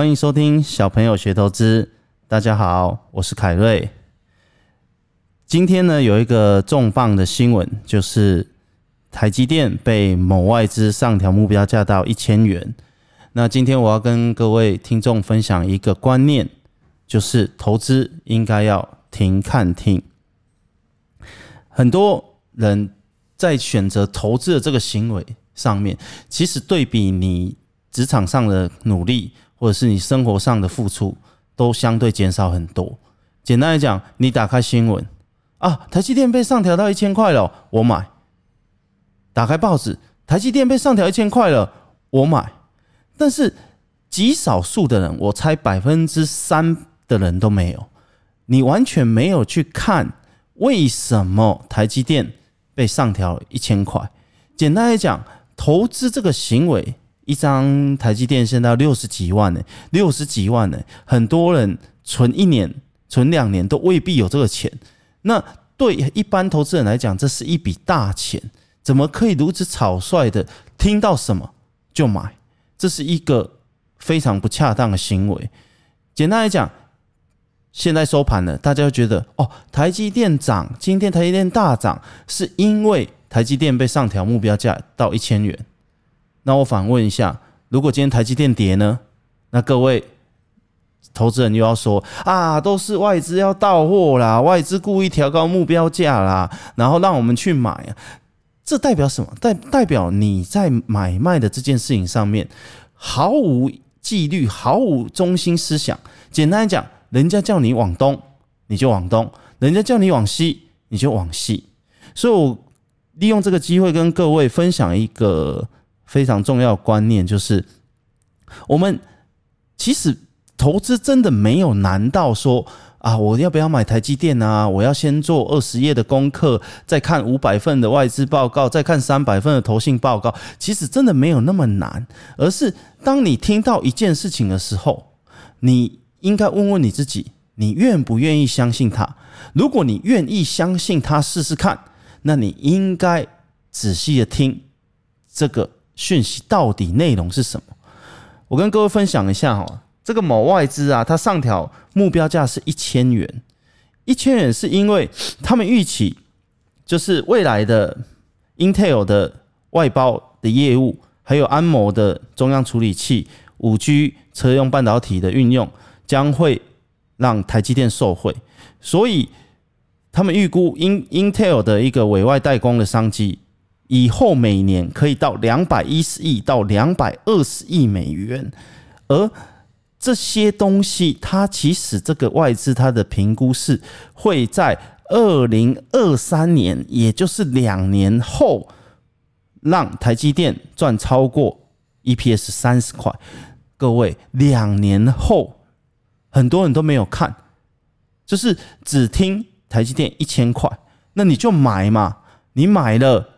欢迎收听小朋友学投资。大家好，我是凯瑞。今天呢，有一个重磅的新闻，就是台积电被某外资上调目标价到一千元。那今天我要跟各位听众分享一个观念，就是投资应该要停看听。很多人在选择投资的这个行为上面，其实对比你职场上的努力，或者是你生活上的付出，都相对减少很多。简单来讲，你打开新闻啊，台积电被上调到一千块了，我买；打开报纸，台积电被上调一千块了，我买。但是极少数的人，我猜百分之三的人都没有，你完全没有去看为什么台积电被上调一千块。简单来讲，投资这个行为。一张台积电现在六十几万呢，六十几万呢，很多人存一年、存两年都未必有这个钱。那对一般投资人来讲，这是一笔大钱，怎么可以如此草率的听到什么就买？这是一个非常不恰当的行为。简单来讲，现在收盘了，大家觉得哦，台积电涨，今天台积电大涨，是因为台积电被上调目标价到一千元。那我反问一下，如果今天台积电跌呢？那各位投资人又要说啊，都是外资要到货啦，外资故意调高目标价啦，然后让我们去买啊，这代表什么？代代表你在买卖的这件事情上面毫无纪律，毫无中心思想。简单讲，人家叫你往东，你就往东；人家叫你往西，你就往西。所以我利用这个机会跟各位分享一个。非常重要的观念就是，我们其实投资真的没有难到说啊，我要不要买台积电啊？我要先做二十页的功课，再看五百份的外资报告，再看三百份的投信报告。其实真的没有那么难，而是当你听到一件事情的时候，你应该问问你自己，你愿不愿意相信它？如果你愿意相信它，试试看，那你应该仔细的听这个。讯息到底内容是什么？我跟各位分享一下哈，这个某外资啊，它上调目标价是一千元，一千元是因为 他们预期就是未来的 Intel 的外包的业务，还有安谋的中央处理器、五 G 车用半导体的运用，将会让台积电受惠，所以他们预估 In Intel 的一个委外代工的商机。以后每年可以到两百一十亿到两百二十亿美元，而这些东西，它其实这个外资它的评估是会在二零二三年，也就是两年后，让台积电赚超过 EPS 三十块。各位，两年后很多人都没有看，就是只听台积电一千块，那你就买嘛，你买了。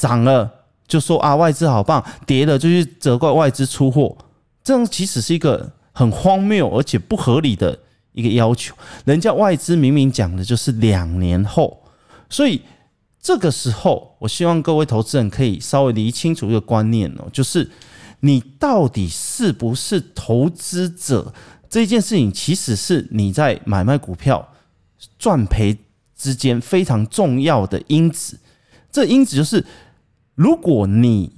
涨了就说啊，外资好棒，跌了就去责怪外资出货，这样其实是一个很荒谬而且不合理的一个要求。人家外资明明讲的就是两年后，所以这个时候，我希望各位投资人可以稍微理清楚一个观念哦，就是你到底是不是投资者这件事情，其实是你在买卖股票赚赔之间非常重要的因子。这因子就是。如果你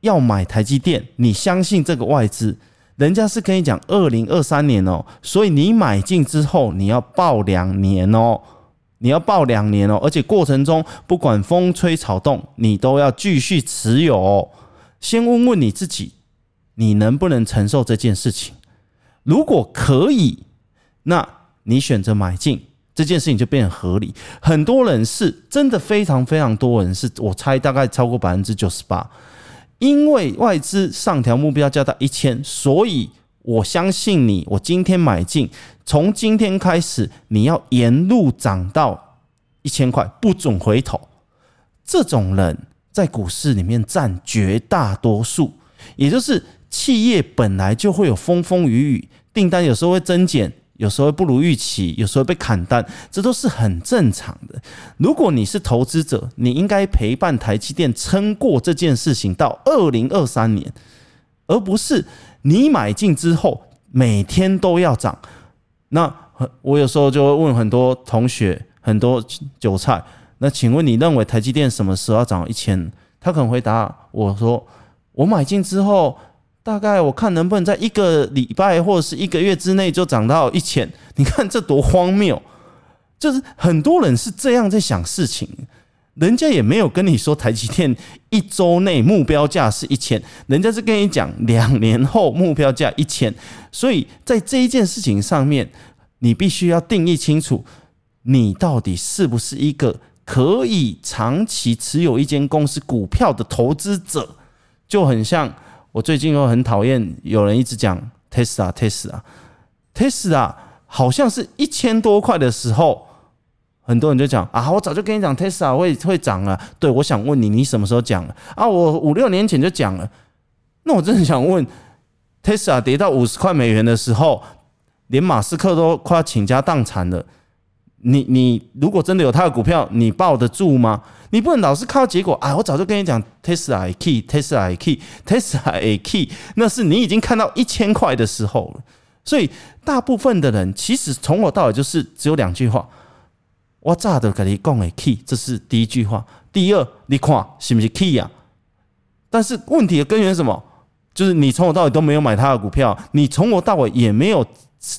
要买台积电，你相信这个外资，人家是跟你讲二零二三年哦，所以你买进之后你要抱两年哦，你要抱两年哦，而且过程中不管风吹草动，你都要继续持有哦。先问问你自己，你能不能承受这件事情？如果可以，那你选择买进。这件事情就变合理。很多人是真的非常非常多人是，我猜大概超过百分之九十八，因为外资上调目标价到一千，所以我相信你，我今天买进，从今天开始你要沿路涨到一千块，不准回头。这种人在股市里面占绝大多数，也就是企业本来就会有风风雨雨，订单有时候会增减。有时候不如预期，有时候被砍单，这都是很正常的。如果你是投资者，你应该陪伴台积电撑过这件事情到二零二三年，而不是你买进之后每天都要涨。那我有时候就会问很多同学、很多韭菜，那请问你认为台积电什么时候要涨一千？他可能回答我说：我买进之后，大概我看能不能在一个礼拜或者是一个月之内就涨到一千。你看这多荒谬！就是很多人是这样在想事情。人家也没有跟你说台积电一周内目标价是一千，人家是跟你讲两年后目标价一千，所以在这一件事情上面，你必须要定义清楚，你到底是不是一个可以长期持有一间公司股票的投资者，就很像我最近又很讨厌有人一直讲 Tesla，Tesla，Tesla 好像是一千多块的时候。很多人就讲啊，我早就跟你讲 Tesla 会会涨了。对，我想问你，你什么时候讲了啊？我五六年前就讲了。那我真的想问，Tesla 跌到五十块美元的时候，连马斯克都快要倾家荡产了。你你如果真的有他的股票，你抱得住吗？你不能老是靠结果啊！我早就跟你讲 Tesla key，Tesla key，Tesla key，那是你已经看到一千块的时候了。所以大部分的人其实从头到尾就是只有两句话。我咋的跟你讲的 key，这是第一句话。第二，你看是不是 key 呀？但是问题的根源是什么？就是你从头到尾都没有买他的股票，你从头到尾也没有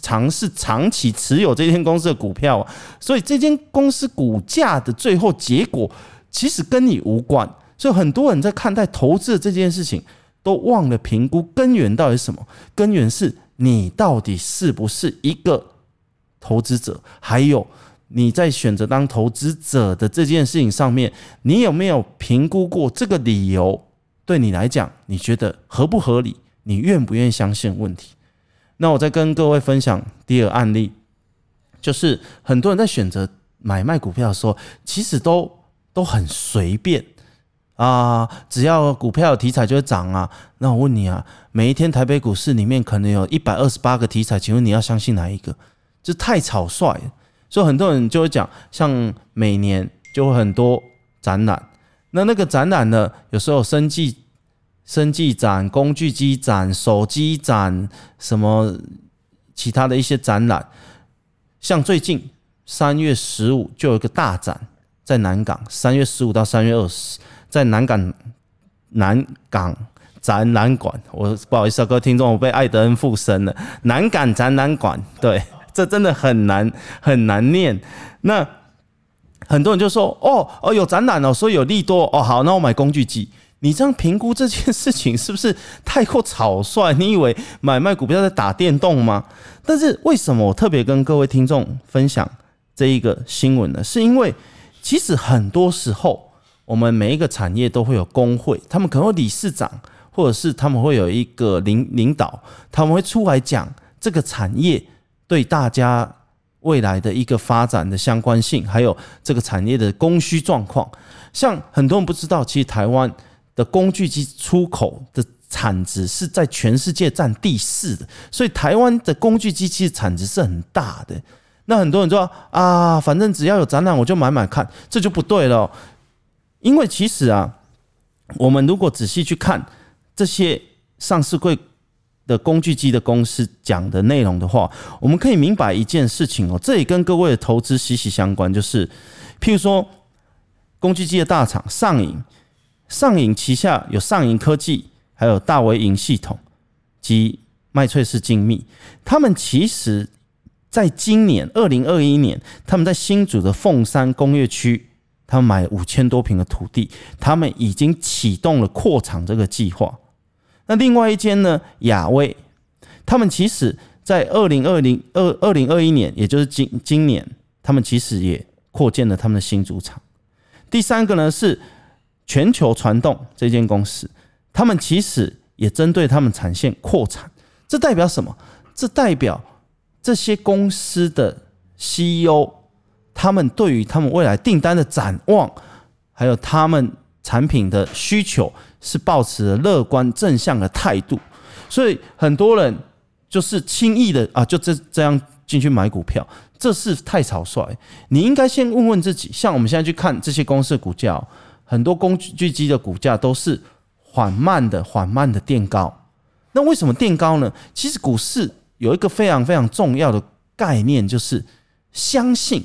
尝试长期持有这间公司的股票，所以这间公司股价的最后结果其实跟你无关。所以很多人在看待投资的这件事情，都忘了评估根源到底是什么？根源是你到底是不是一个投资者？还有。你在选择当投资者的这件事情上面，你有没有评估过这个理由？对你来讲，你觉得合不合理？你愿不愿意相信问题？那我再跟各位分享第二个案例，就是很多人在选择买卖股票的时候，其实都都很随便啊，只要股票题材就会涨啊。那我问你啊，每一天台北股市里面可能有一百二十八个题材，请问你要相信哪一个？这太草率。所以很多人就会讲，像每年就会很多展览，那那个展览呢，有时候生计、生技展、工具机展、手机展，什么其他的一些展览，像最近三月十五就有一个大展在南港，三月十五到三月二十，在南港南港展览馆，我不好意思啊，各位听众，我被艾德恩附身了，南港展览馆，对。这真的很难很难念。那很多人就说：“哦哦，有展览哦，所以有利多哦。”好，那我买工具机。你这样评估这件事情是不是太过草率？你以为买卖股票在打电动吗？但是为什么我特别跟各位听众分享这一个新闻呢？是因为其实很多时候，我们每一个产业都会有工会，他们可能会理事长，或者是他们会有一个领领导，他们会出来讲这个产业。对大家未来的一个发展的相关性，还有这个产业的供需状况，像很多人不知道，其实台湾的工具机出口的产值是在全世界占第四的，所以台湾的工具机其实产值是很大的。那很多人说啊，反正只要有展览我就买买看，这就不对了，因为其实啊，我们如果仔细去看这些上市柜。的工具机的公司讲的内容的话，我们可以明白一件事情哦，这也跟各位的投资息息相关。就是，譬如说，工具机的大厂上银，上银旗下有上银科技，还有大微银系统及麦翠氏精密，他们其实在今年二零二一年，他们在新竹的凤山工业区，他们买五千多坪的土地，他们已经启动了扩厂这个计划。那另外一间呢？亚威，他们其实，在二零二零二二零二一年，也就是今今年，他们其实也扩建了他们的新竹厂。第三个呢是全球传动这间公司，他们其实也针对他们产线扩产。这代表什么？这代表这些公司的 CEO，他们对于他们未来订单的展望，还有他们产品的需求。是抱持了乐观正向的态度，所以很多人就是轻易的啊，就这这样进去买股票，这是太草率。你应该先问问自己，像我们现在去看这些公司的股价，很多工具机的股价都是缓慢的、缓慢的垫高。那为什么垫高呢？其实股市有一个非常非常重要的概念，就是相信。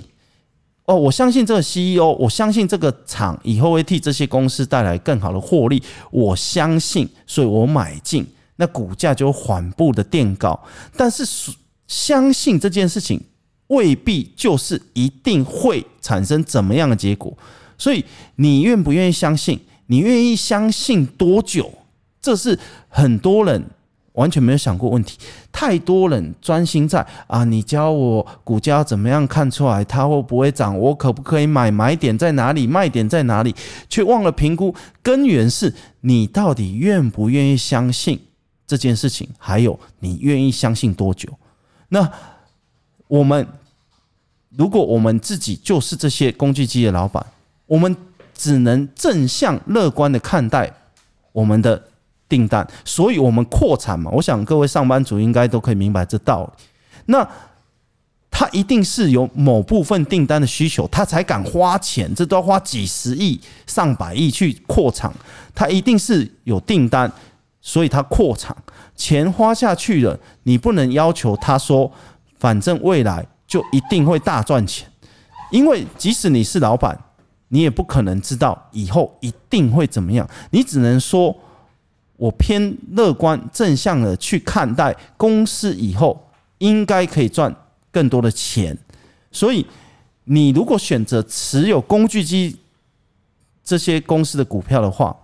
哦，我相信这个 CEO，我相信这个厂以后会替这些公司带来更好的获利。我相信，所以我买进，那股价就缓步的垫高。但是，相信这件事情未必就是一定会产生怎么样的结果。所以，你愿不愿意相信？你愿意相信多久？这是很多人。完全没有想过问题，太多人专心在啊，你教我股价怎么样看出来它会不会涨？我可不可以买？买点在哪里？卖点在哪里？却忘了评估根源是你到底愿不愿意相信这件事情，还有你愿意相信多久？那我们如果我们自己就是这些工具机的老板，我们只能正向乐观的看待我们的。订单，所以我们扩产嘛，我想各位上班族应该都可以明白这道理。那他一定是有某部分订单的需求，他才敢花钱，这都要花几十亿、上百亿去扩厂。他一定是有订单，所以他扩厂，钱花下去了，你不能要求他说，反正未来就一定会大赚钱，因为即使你是老板，你也不可能知道以后一定会怎么样，你只能说。我偏乐观正向的去看待公司以后应该可以赚更多的钱，所以你如果选择持有工具机这些公司的股票的话，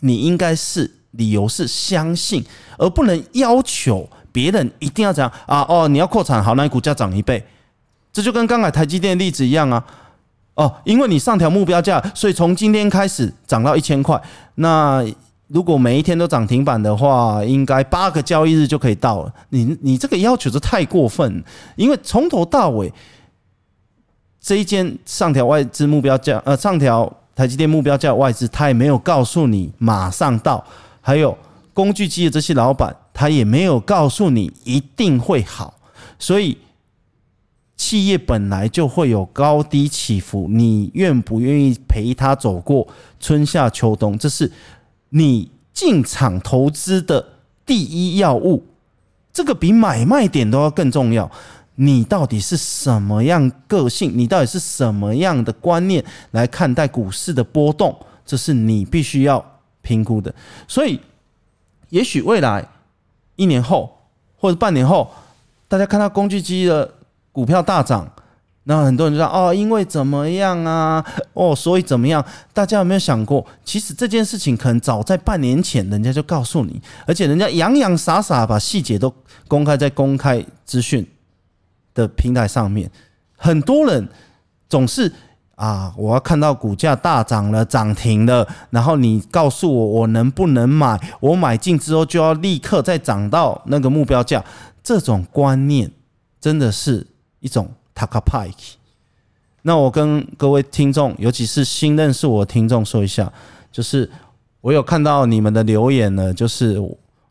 你应该是理由是相信，而不能要求别人一定要怎样啊？哦，你要扩产，好，那你股价涨一倍，这就跟刚才台积电的例子一样啊。哦，因为你上调目标价，所以从今天开始涨到一千块，那。如果每一天都涨停板的话，应该八个交易日就可以到了。你你这个要求是太过分，因为从头到尾这一间上调外资目标价，呃，上调台积电目标价外资，他也没有告诉你马上到。还有工具机的这些老板，他也没有告诉你一定会好。所以企业本来就会有高低起伏，你愿不愿意陪他走过春夏秋冬？这是。你进场投资的第一要务，这个比买卖点都要更重要。你到底是什么样个性？你到底是什么样的观念来看待股市的波动？这是你必须要评估的。所以，也许未来一年后或者半年后，大家看到工具机的股票大涨。那很多人就说哦，因为怎么样啊？哦，所以怎么样？大家有没有想过，其实这件事情可能早在半年前，人家就告诉你，而且人家洋洋洒洒把细节都公开在公开资讯的平台上面。很多人总是啊，我要看到股价大涨了，涨停了，然后你告诉我我能不能买？我买进之后就要立刻再涨到那个目标价。这种观念真的是一种。塔卡派，那我跟各位听众，尤其是新认识我的听众说一下，就是我有看到你们的留言呢，就是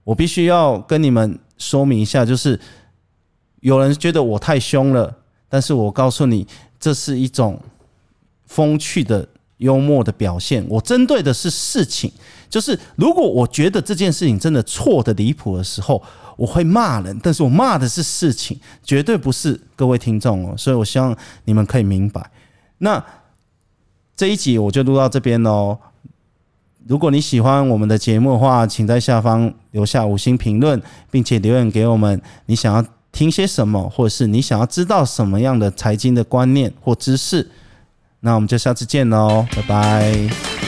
我必须要跟你们说明一下，就是有人觉得我太凶了，但是我告诉你，这是一种风趣的幽默的表现。我针对的是事情，就是如果我觉得这件事情真的错得离谱的时候。我会骂人，但是我骂的是事情，绝对不是各位听众哦，所以我希望你们可以明白。那这一集我就录到这边喽。如果你喜欢我们的节目的话，请在下方留下五星评论，并且留言给我们，你想要听些什么，或者是你想要知道什么样的财经的观念或知识。那我们就下次见喽，拜拜。